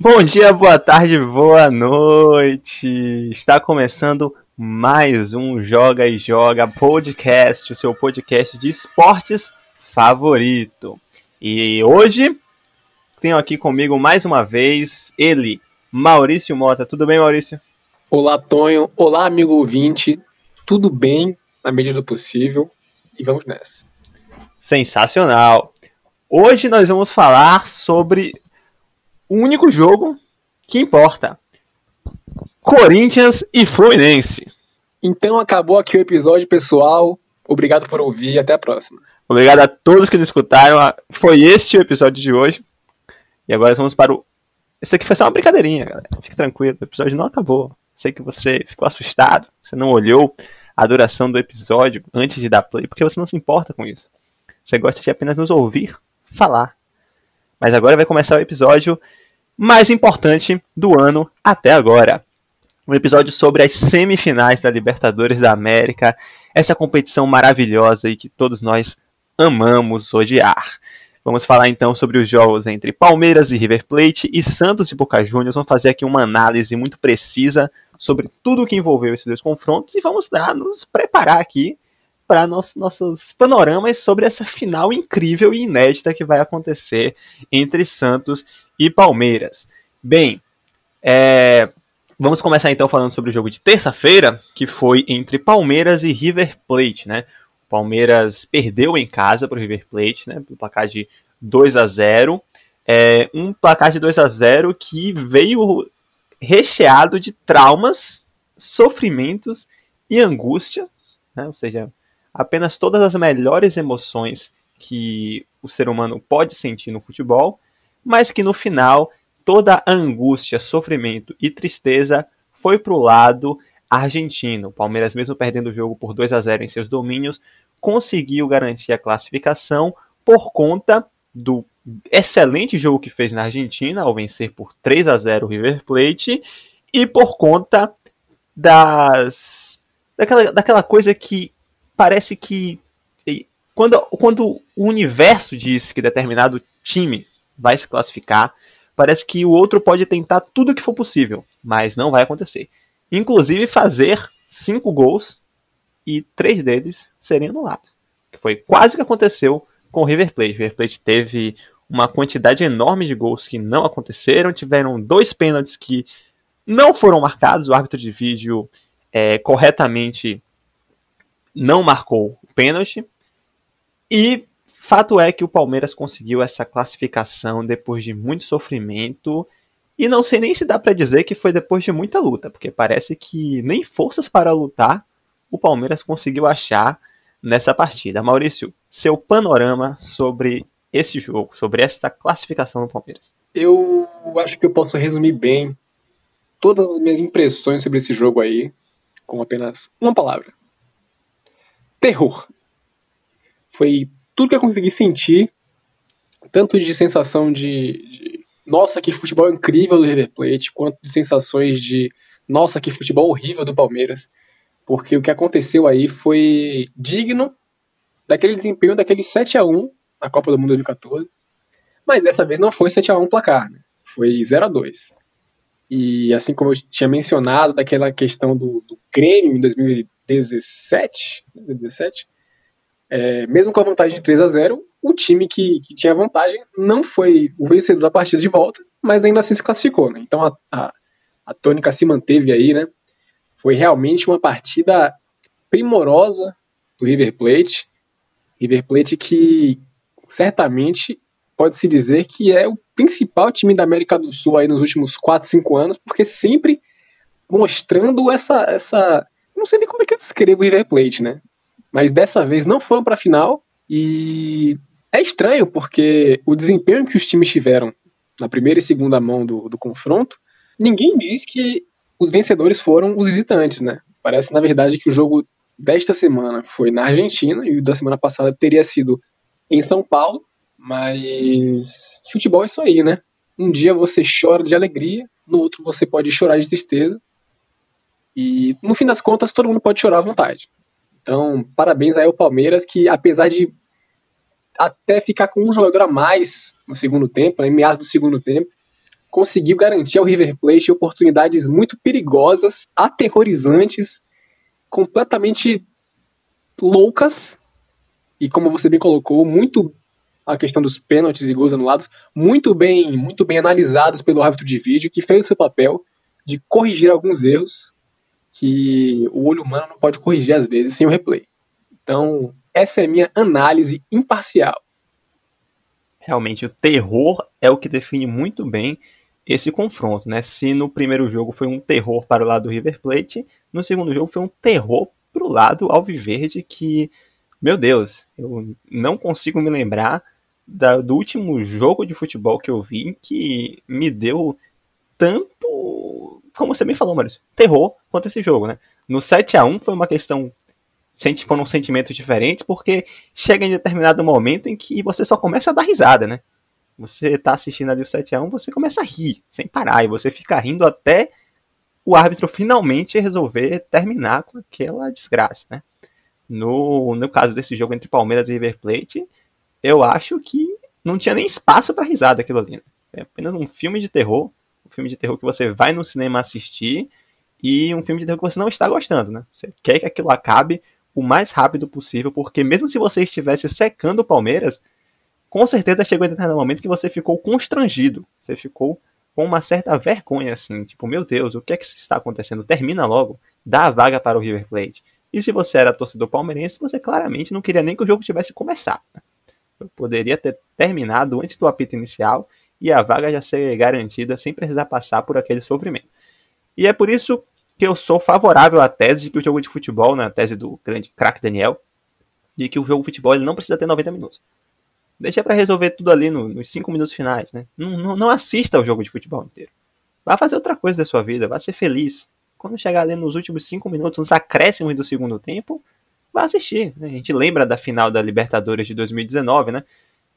Bom dia, boa tarde, boa noite. Está começando mais um Joga e Joga podcast, o seu podcast de esportes favorito. E hoje tenho aqui comigo mais uma vez ele, Maurício Mota. Tudo bem, Maurício? Olá, Tonho. Olá, amigo ouvinte. Tudo bem na medida do possível e vamos nessa. Sensacional. Hoje nós vamos falar sobre o único jogo que importa. Corinthians e Fluminense. Então acabou aqui o episódio, pessoal. Obrigado por ouvir e até a próxima. Obrigado a todos que nos escutaram. Foi este o episódio de hoje. E agora vamos para o. Esse aqui foi só uma brincadeirinha, galera. Fique tranquilo, o episódio não acabou. Sei que você ficou assustado, você não olhou a duração do episódio antes de dar play, porque você não se importa com isso. Você gosta de apenas nos ouvir falar. Mas agora vai começar o episódio mais importante do ano até agora. Um episódio sobre as semifinais da Libertadores da América, essa competição maravilhosa e que todos nós amamos odiar. Vamos falar então sobre os jogos entre Palmeiras e River Plate e Santos e Boca Juniors. Vamos fazer aqui uma análise muito precisa sobre tudo o que envolveu esses dois confrontos e vamos dar, nos preparar aqui para nossos, nossos panoramas sobre essa final incrível e inédita que vai acontecer entre Santos e Palmeiras. Bem, é, vamos começar então falando sobre o jogo de terça-feira, que foi entre Palmeiras e River Plate, né? O Palmeiras perdeu em casa para o River Plate, né? Pelo placar de 2 a 0 é, um placar de 2 a 0 que veio recheado de traumas, sofrimentos e angústia, né? ou seja, apenas todas as melhores emoções que o ser humano pode sentir no futebol, mas que no final toda a angústia, sofrimento e tristeza foi para o lado argentino. O Palmeiras, mesmo perdendo o jogo por 2 a 0 em seus domínios, conseguiu garantir a classificação por conta do excelente jogo que fez na Argentina, ao vencer por 3 a 0 o River Plate, e por conta das daquela, daquela coisa que parece que quando, quando o universo diz que determinado time vai se classificar, parece que o outro pode tentar tudo o que for possível, mas não vai acontecer. Inclusive fazer cinco gols e três deles serem anulados. Que foi quase o que aconteceu com o River Plate. O River Plate teve uma quantidade enorme de gols que não aconteceram, tiveram dois pênaltis que não foram marcados, o árbitro de vídeo é, corretamente não marcou o pênalti. E fato é que o Palmeiras conseguiu essa classificação depois de muito sofrimento. E não sei nem se dá para dizer que foi depois de muita luta, porque parece que nem forças para lutar o Palmeiras conseguiu achar nessa partida. Maurício, seu panorama sobre esse jogo, sobre esta classificação do Palmeiras. Eu acho que eu posso resumir bem todas as minhas impressões sobre esse jogo aí com apenas uma palavra: terror. Foi tudo que eu consegui sentir, tanto de sensação de, de nossa, que futebol incrível do River Plate, quanto de sensações de nossa, que futebol horrível do Palmeiras. Porque o que aconteceu aí foi digno daquele desempenho daquele 7 a 1 na Copa do Mundo 2014. Mas dessa vez não foi 7 a 1 o placar, né? foi 0 a 2 E assim como eu tinha mencionado daquela questão do, do Grêmio em 2010, 17, 17 é, mesmo com a vantagem de 3 a 0 o time que, que tinha vantagem não foi o vencedor da partida de volta, mas ainda assim se classificou. Né? Então a, a, a tônica se manteve aí, né? Foi realmente uma partida primorosa do River Plate. River Plate que certamente pode-se dizer que é o principal time da América do Sul aí nos últimos 4, 5 anos, porque sempre mostrando essa, essa não sei nem como é que eu descrevo o River Plate, né? Mas dessa vez não foram para a final e é estranho porque o desempenho que os times tiveram na primeira e segunda mão do, do confronto, ninguém diz que os vencedores foram os visitantes, né? Parece, na verdade, que o jogo desta semana foi na Argentina e o da semana passada teria sido em São Paulo, mas futebol é isso aí, né? Um dia você chora de alegria, no outro você pode chorar de tristeza, e no fim das contas, todo mundo pode chorar à vontade. Então, parabéns aí ao Palmeiras, que apesar de até ficar com um jogador a mais no segundo tempo, em meados do segundo tempo, conseguiu garantir ao River Plate oportunidades muito perigosas, aterrorizantes, completamente loucas e como você bem colocou, muito a questão dos pênaltis e gols anulados, muito bem, muito bem analisados pelo árbitro de vídeo, que fez o seu papel de corrigir alguns erros que o olho humano não pode corrigir às vezes sem o replay. Então, essa é a minha análise imparcial. Realmente, o terror é o que define muito bem esse confronto, né? Se no primeiro jogo foi um terror para o lado do River Plate, no segundo jogo foi um terror para o lado alviverde que, meu Deus, eu não consigo me lembrar da, do último jogo de futebol que eu vi que me deu tanto, como você me falou, Maurício, terror quanto esse jogo, né? No 7 a 1 foi uma questão foram sentimentos diferentes, porque chega em determinado momento em que você só começa a dar risada, né? Você tá assistindo ali o 7x1, você começa a rir, sem parar, e você fica rindo até o árbitro finalmente resolver terminar com aquela desgraça, né? No, no caso desse jogo entre Palmeiras e River Plate, eu acho que não tinha nem espaço para risada aquilo ali. Né? É apenas um filme de terror, filme de terror que você vai no cinema assistir e um filme de terror que você não está gostando, né? Você quer que aquilo acabe o mais rápido possível, porque mesmo se você estivesse secando o Palmeiras, com certeza chegou a determinado momento que você ficou constrangido. Você ficou com uma certa vergonha, assim, tipo, meu Deus, o que é que está acontecendo? Termina logo, dá a vaga para o River Plate. E se você era torcedor palmeirense, você claramente não queria nem que o jogo tivesse começado. Eu poderia ter terminado antes do apito inicial e a vaga já ser garantida sem precisar passar por aquele sofrimento. E é por isso que eu sou favorável à tese de que o jogo de futebol, na né, tese do grande craque Daniel, de que o jogo de futebol ele não precisa ter 90 minutos. Deixa para resolver tudo ali no, nos 5 minutos finais, né? Não, não, não, assista ao jogo de futebol inteiro. Vá fazer outra coisa da sua vida, vá ser feliz. Quando chegar ali nos últimos 5 minutos, nos acréscimos do segundo tempo, vá assistir. Né? A gente lembra da final da Libertadores de 2019, né?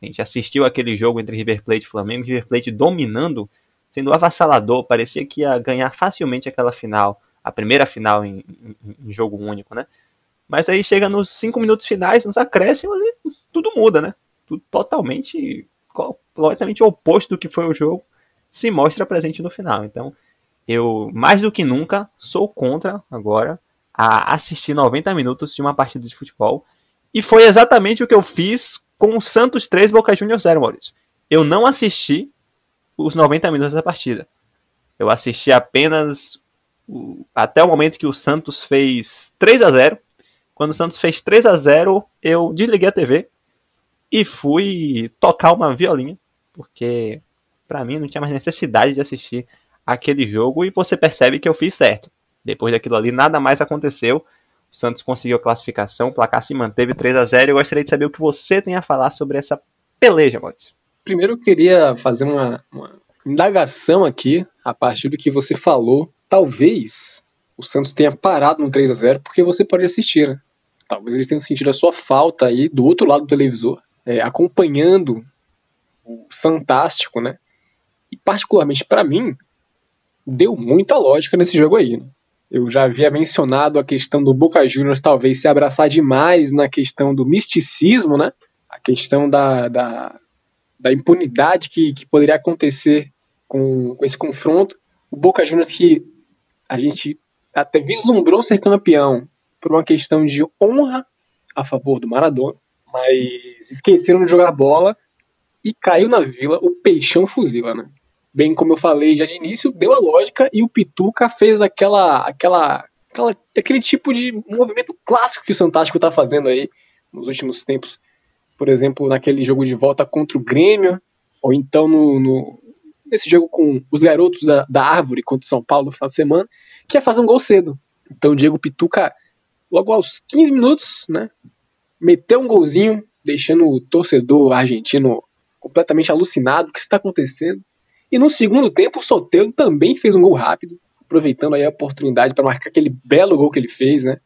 A gente assistiu aquele jogo entre River Plate e Flamengo, River Plate dominando, sendo avassalador, parecia que ia ganhar facilmente aquela final a primeira final em, em, em, jogo único, né? Mas aí chega nos cinco minutos finais, nos acréscimos, e tudo muda, né? Tudo totalmente, completamente oposto do que foi o jogo, se mostra presente no final. Então, eu, mais do que nunca, sou contra agora a assistir 90 minutos de uma partida de futebol. E foi exatamente o que eu fiz com o Santos 3 Boca Juniors 0, Maurício. Eu não assisti os 90 minutos da partida. Eu assisti apenas até o momento que o Santos fez 3 a 0 Quando o Santos fez 3 a 0 eu desliguei a TV e fui tocar uma violinha, porque para mim não tinha mais necessidade de assistir aquele jogo e você percebe que eu fiz certo. Depois daquilo ali, nada mais aconteceu. O Santos conseguiu a classificação, o placar se manteve 3 a 0 Eu gostaria de saber o que você tem a falar sobre essa peleja, Maurício. Primeiro eu queria fazer uma, uma indagação aqui, a partir do que você falou talvez o Santos tenha parado no 3 a 0 porque você pode assistir, né? Talvez eles tenham sentido a sua falta aí do outro lado do televisor, é, acompanhando o Fantástico, né? E particularmente para mim, deu muita lógica nesse jogo aí. Né? Eu já havia mencionado a questão do Boca Juniors talvez se abraçar demais na questão do misticismo, né? A questão da, da, da impunidade que, que poderia acontecer com, com esse confronto. O Boca Juniors que a gente até vislumbrou ser campeão por uma questão de honra a favor do Maradona, mas esqueceram de jogar bola e caiu na vila o peixão fuzila, né? Bem como eu falei já de início, deu a lógica e o Pituca fez aquela, aquela, aquela aquele tipo de movimento clássico que o Santástico tá fazendo aí nos últimos tempos. Por exemplo, naquele jogo de volta contra o Grêmio, ou então no, no nesse jogo com os garotos da, da Árvore contra o São Paulo no final de semana, que é fazer um gol cedo. Então o Diego Pituca, logo aos 15 minutos, né, meteu um golzinho, deixando o torcedor argentino completamente alucinado, o que está acontecendo. E no segundo tempo o Soteldo também fez um gol rápido, aproveitando aí a oportunidade para marcar aquele belo gol que ele fez, né?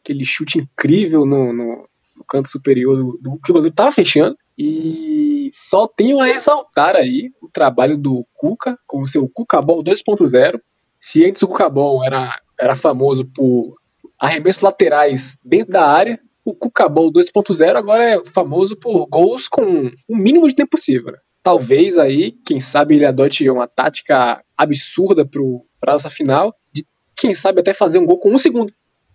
Aquele chute incrível no, no, no canto superior do, do que o goleiro estava fechando. E só tenho a exaltar aí o trabalho do Cuca com o seu Cucabol 2.0. Se antes o Cucabol era, era famoso por arremessos laterais dentro da área, o Cucabol 2.0 agora é famoso por gols com o mínimo de tempo possível. Né? Talvez aí, quem sabe ele adote uma tática absurda para essa final, de quem sabe até fazer um gol com um segundo.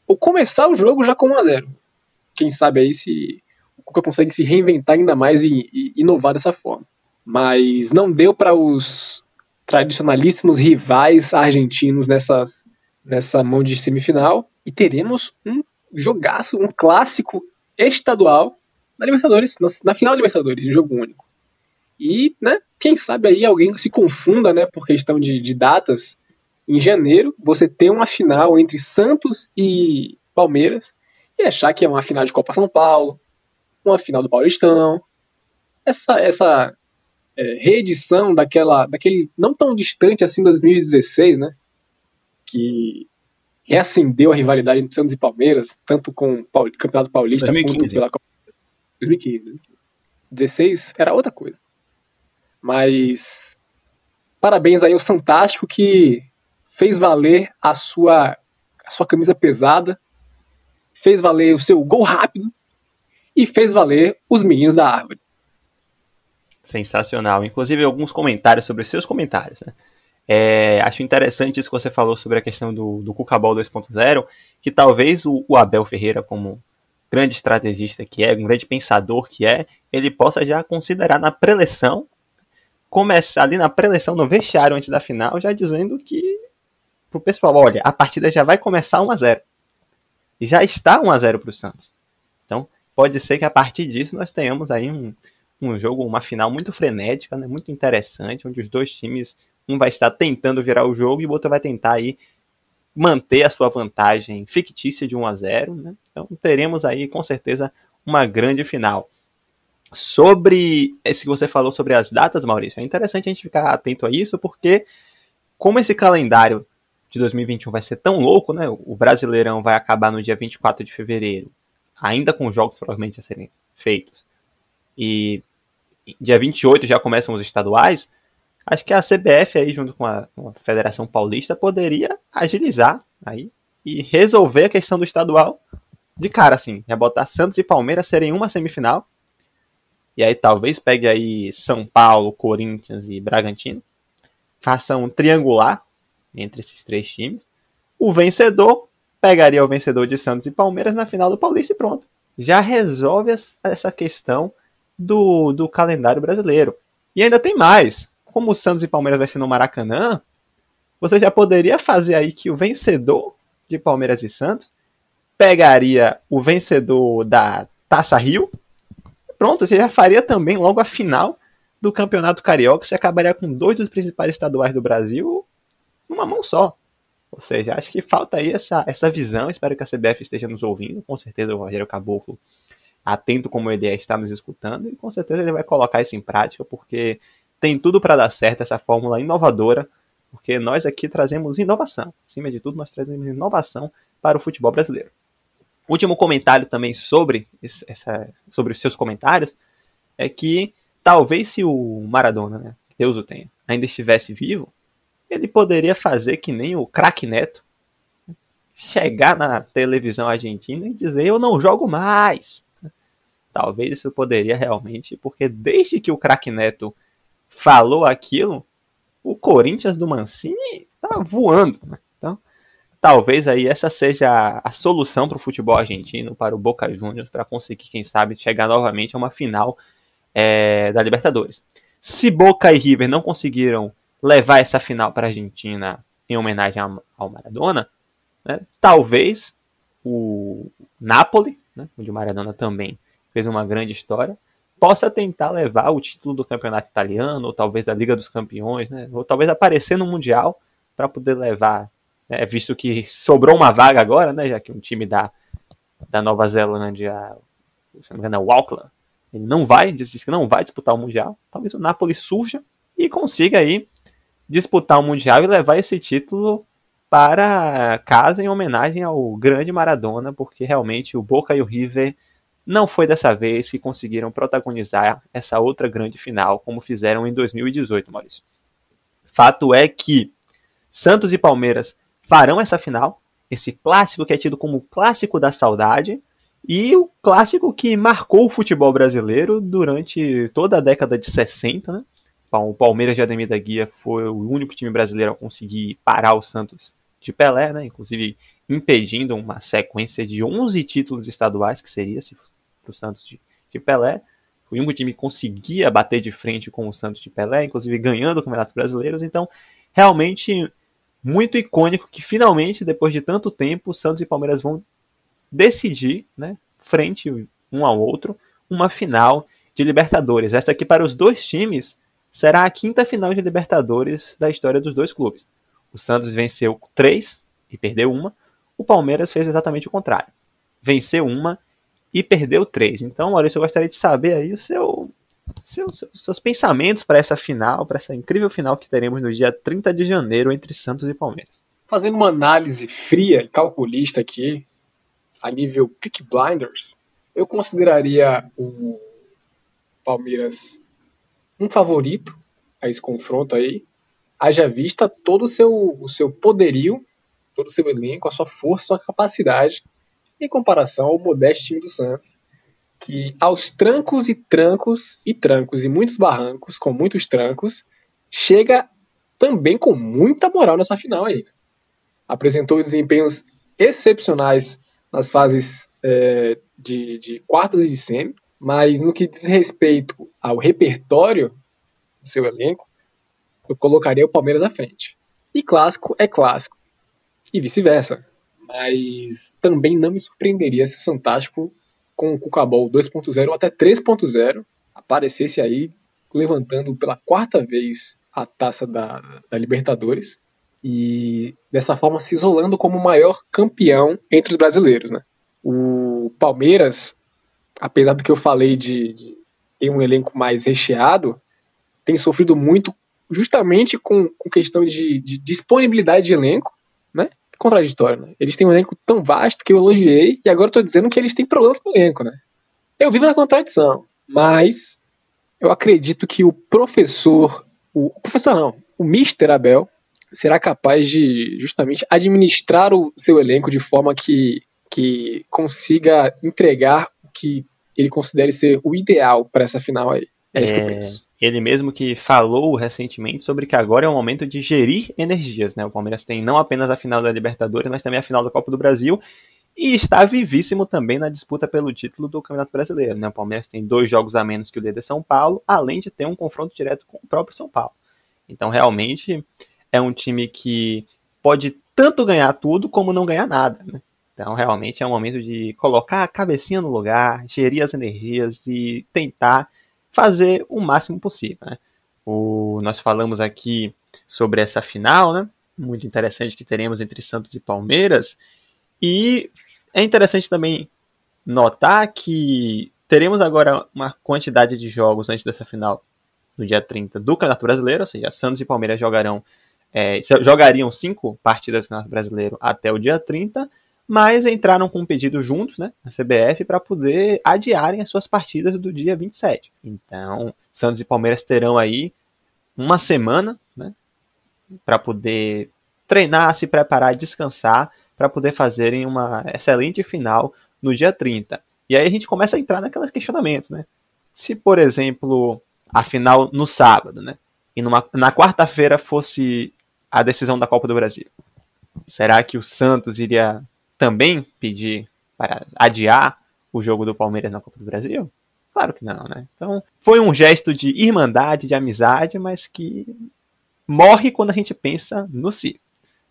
Ou começar o jogo já com 1 a 0 Quem sabe aí se o Cuca consegue se reinventar ainda mais e, e inovar dessa forma. Mas não deu para os tradicionalíssimos rivais argentinos nessas, nessa mão de semifinal. E teremos um jogaço, um clássico estadual na Libertadores, na, na final da Libertadores, em jogo único. E, né, quem sabe aí alguém se confunda, né, por questão de, de datas. Em janeiro, você tem uma final entre Santos e Palmeiras e achar que é uma final de Copa São Paulo, uma final do Paulistão. Essa, essa é, reedição daquela, daquele não tão distante assim 2016, né? Que reacendeu a rivalidade entre Santos e Palmeiras, tanto com o Campeonato Paulista 2015. quanto pela Copa 2015, 2015. 16 era outra coisa. Mas parabéns aí ao Fantástico que fez valer a sua a sua camisa pesada, fez valer o seu gol rápido e fez valer os meninos da árvore. Sensacional. Inclusive alguns comentários sobre seus comentários, né? É, acho interessante isso que você falou sobre a questão do, do Cucabol 2.0, que talvez o, o, Abel Ferreira, como grande estrategista que é, um grande pensador que é, ele possa já considerar na preleção, começar ali na preleção, no vestiário antes da final, já dizendo que pro pessoal, olha, a partida já vai começar 1 a 0 E já está 1 a 0 para o Santos. Então, pode ser que a partir disso nós tenhamos aí um, um jogo, uma final muito frenética, né, muito interessante, onde os dois times, um vai estar tentando virar o jogo e o outro vai tentar aí manter a sua vantagem fictícia de 1 a 0, né? Então teremos aí com certeza uma grande final. Sobre esse que você falou sobre as datas, Maurício, é interessante a gente ficar atento a isso, porque como esse calendário de 2021 vai ser tão louco, né? O Brasileirão vai acabar no dia 24 de fevereiro, ainda com jogos provavelmente a serem feitos. E dia 28 já começam os estaduais, acho que a CBF aí, junto com a, com a, Federação Paulista, poderia agilizar aí e resolver a questão do estadual de cara, assim. É botar Santos e Palmeiras serem uma semifinal. E aí talvez pegue aí São Paulo, Corinthians e Bragantino. Faça um triangular entre esses três times. O vencedor pegaria o vencedor de Santos e Palmeiras na final do Paulista e pronto. Já resolve essa questão do, do calendário brasileiro. E ainda tem mais. Como o Santos e Palmeiras vai ser no Maracanã, você já poderia fazer aí que o vencedor de Palmeiras e Santos pegaria o vencedor da Taça Rio. Pronto, você já faria também logo a final do Campeonato Carioca. Você acabaria com dois dos principais estaduais do Brasil numa mão só. Ou seja, acho que falta aí essa, essa visão. Espero que a CBF esteja nos ouvindo. Com certeza o Rogério Caboclo atento como ele é, está nos escutando e com certeza ele vai colocar isso em prática porque tem tudo para dar certo essa fórmula inovadora, porque nós aqui trazemos inovação. Acima de tudo, nós trazemos inovação para o futebol brasileiro. Último comentário também sobre, essa, sobre os seus comentários é que talvez se o Maradona, né, Deus o tenha, ainda estivesse vivo, ele poderia fazer que nem o craque Neto, chegar na televisão argentina e dizer eu não jogo mais. Talvez isso poderia realmente, porque desde que o craque Neto falou aquilo, o Corinthians do Mancini tá voando. Né? Talvez aí essa seja a solução para o futebol argentino, para o Boca Juniors, para conseguir, quem sabe, chegar novamente a uma final é, da Libertadores. Se Boca e River não conseguiram levar essa final para a Argentina em homenagem ao Maradona, né, talvez o Napoli, né, onde o Maradona também fez uma grande história, possa tentar levar o título do campeonato italiano, ou talvez da Liga dos Campeões, né? ou talvez aparecer no Mundial para poder levar, né? visto que sobrou uma vaga agora, né? já que um time da, da Nova Zelândia, se não me engano, é o Auckland, ele não vai, diz que não vai disputar o Mundial, talvez o Napoli surja e consiga aí disputar o Mundial e levar esse título para casa em homenagem ao grande Maradona, porque realmente o Boca e o River não foi dessa vez que conseguiram protagonizar essa outra grande final, como fizeram em 2018, Maurício. Fato é que Santos e Palmeiras farão essa final, esse clássico que é tido como o clássico da saudade, e o clássico que marcou o futebol brasileiro durante toda a década de 60, né? o Palmeiras de Ademir da Guia foi o único time brasileiro a conseguir parar o Santos de Pelé, né? Inclusive impedindo uma sequência de 11 títulos estaduais, que seria se o Santos de, de Pelé. O único time que conseguia bater de frente com o Santos de Pelé, inclusive ganhando campeonatos brasileiros. Então, realmente muito icônico que finalmente, depois de tanto tempo, Santos e Palmeiras vão decidir, né, frente um ao outro, uma final de Libertadores. Essa aqui para os dois times será a quinta final de Libertadores da história dos dois clubes. O Santos venceu três e perdeu uma. O Palmeiras fez exatamente o contrário. Venceu uma e perdeu três. Então, Maurício, eu gostaria de saber aí o seu, seu, seu seus pensamentos para essa final, para essa incrível final que teremos no dia 30 de janeiro entre Santos e Palmeiras. Fazendo uma análise fria e calculista aqui, a nível Pick Blinders, eu consideraria o Palmeiras um favorito a esse confronto aí, haja vista todo o seu, o seu poderio, todo o seu elenco, a sua força, a sua capacidade, em comparação ao modesto time do Santos, que aos trancos e trancos e trancos e muitos barrancos, com muitos trancos, chega também com muita moral nessa final aí. Apresentou desempenhos excepcionais nas fases é, de, de quartas e de semi, mas no que diz respeito ao repertório do seu elenco, eu colocaria o Palmeiras à frente. E clássico é clássico. E vice-versa. Mas também não me surpreenderia se o Santástico, com o Cucabol 2.0 ou até 3.0, aparecesse aí levantando pela quarta vez a taça da, da Libertadores e dessa forma se isolando como o maior campeão entre os brasileiros. Né? O Palmeiras apesar do que eu falei de, de ter um elenco mais recheado, tem sofrido muito justamente com, com questão de, de, disponibilidade de elenco? Contraditório, né? Eles têm um elenco tão vasto que eu elogiei e agora estou dizendo que eles têm problemas com o elenco, né? Eu vivo na contradição, mas eu acredito que o professor, o professor não, o Mr. Abel será capaz de justamente administrar o seu elenco de forma que, que consiga entregar que ele considere ser o ideal para essa final aí. É, é isso que eu é, penso. Ele mesmo que falou recentemente sobre que agora é o momento de gerir energias, né? O Palmeiras tem não apenas a final da Libertadores, mas também a final da Copa do Brasil e está vivíssimo também na disputa pelo título do Campeonato Brasileiro, né? O Palmeiras tem dois jogos a menos que o líder São Paulo, além de ter um confronto direto com o próprio São Paulo. Então, realmente é um time que pode tanto ganhar tudo como não ganhar nada, né? Então, realmente é um momento de colocar a cabecinha no lugar, gerir as energias e tentar fazer o máximo possível. Né? O, nós falamos aqui sobre essa final, né? Muito interessante que teremos entre Santos e Palmeiras. E é interessante também notar que teremos agora uma quantidade de jogos antes dessa final, no dia 30, do Campeonato Brasileiro, ou seja, Santos e Palmeiras jogarão, é, jogariam cinco partidas do Campeonato Brasileiro até o dia 30, mas entraram com um pedido juntos, né, na CBF, para poder adiarem as suas partidas do dia 27. Então, Santos e Palmeiras terão aí uma semana, né, para poder treinar, se preparar, descansar, para poder fazerem uma excelente final no dia 30. E aí a gente começa a entrar naqueles questionamentos, né? Se, por exemplo, a final no sábado, né? E numa, na quarta-feira fosse a decisão da Copa do Brasil. Será que o Santos iria também pedir para adiar o jogo do Palmeiras na Copa do Brasil? Claro que não, né? Então, foi um gesto de irmandade, de amizade, mas que morre quando a gente pensa no si.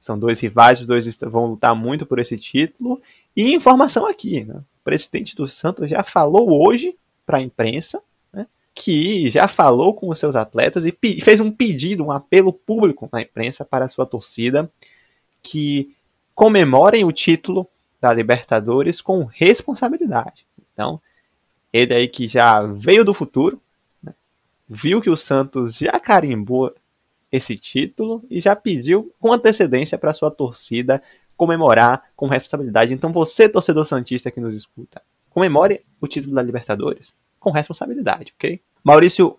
São dois rivais, os dois vão lutar muito por esse título. E informação aqui, né? O presidente do Santos já falou hoje para a imprensa né, que já falou com os seus atletas e fez um pedido, um apelo público na imprensa para a sua torcida que comemorem o título da Libertadores com responsabilidade. Então, ele aí que já veio do futuro, né, viu que o Santos já carimbou esse título e já pediu com antecedência para sua torcida comemorar com responsabilidade. Então, você, torcedor Santista que nos escuta, comemore o título da Libertadores com responsabilidade, ok? Maurício,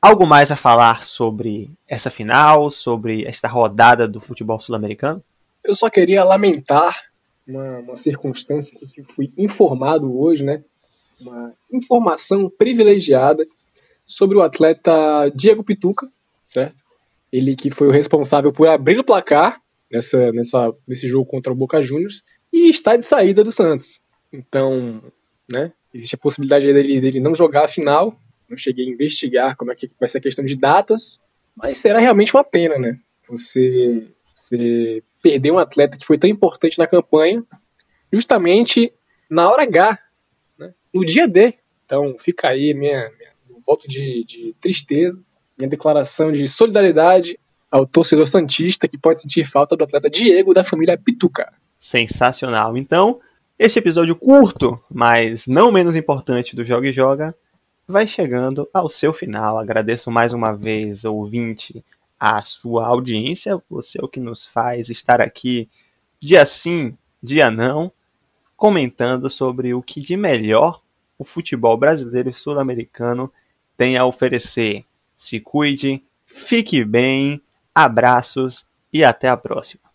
algo mais a falar sobre essa final, sobre esta rodada do futebol sul-americano? Eu só queria lamentar uma, uma circunstância que fui informado hoje, né? Uma informação privilegiada sobre o atleta Diego Pituca, certo? Ele que foi o responsável por abrir o placar nessa, nessa, nesse jogo contra o Boca Juniors e está de saída do Santos. Então, né, existe a possibilidade dele, dele não jogar a final. Não cheguei a investigar como é que vai ser a questão de datas, mas será realmente uma pena, né? Você, você perder um atleta que foi tão importante na campanha, justamente na hora H, né? no dia D. Então, fica aí minha, minha voto de, de tristeza, minha declaração de solidariedade ao torcedor santista que pode sentir falta do atleta Diego da família Pituca. Sensacional. Então, este episódio curto, mas não menos importante do Joga e Joga, vai chegando ao seu final. Agradeço mais uma vez, ouvinte, a sua audiência, você é o que nos faz estar aqui dia sim, dia não, comentando sobre o que de melhor o futebol brasileiro e sul-americano tem a oferecer. Se cuide, fique bem, abraços e até a próxima.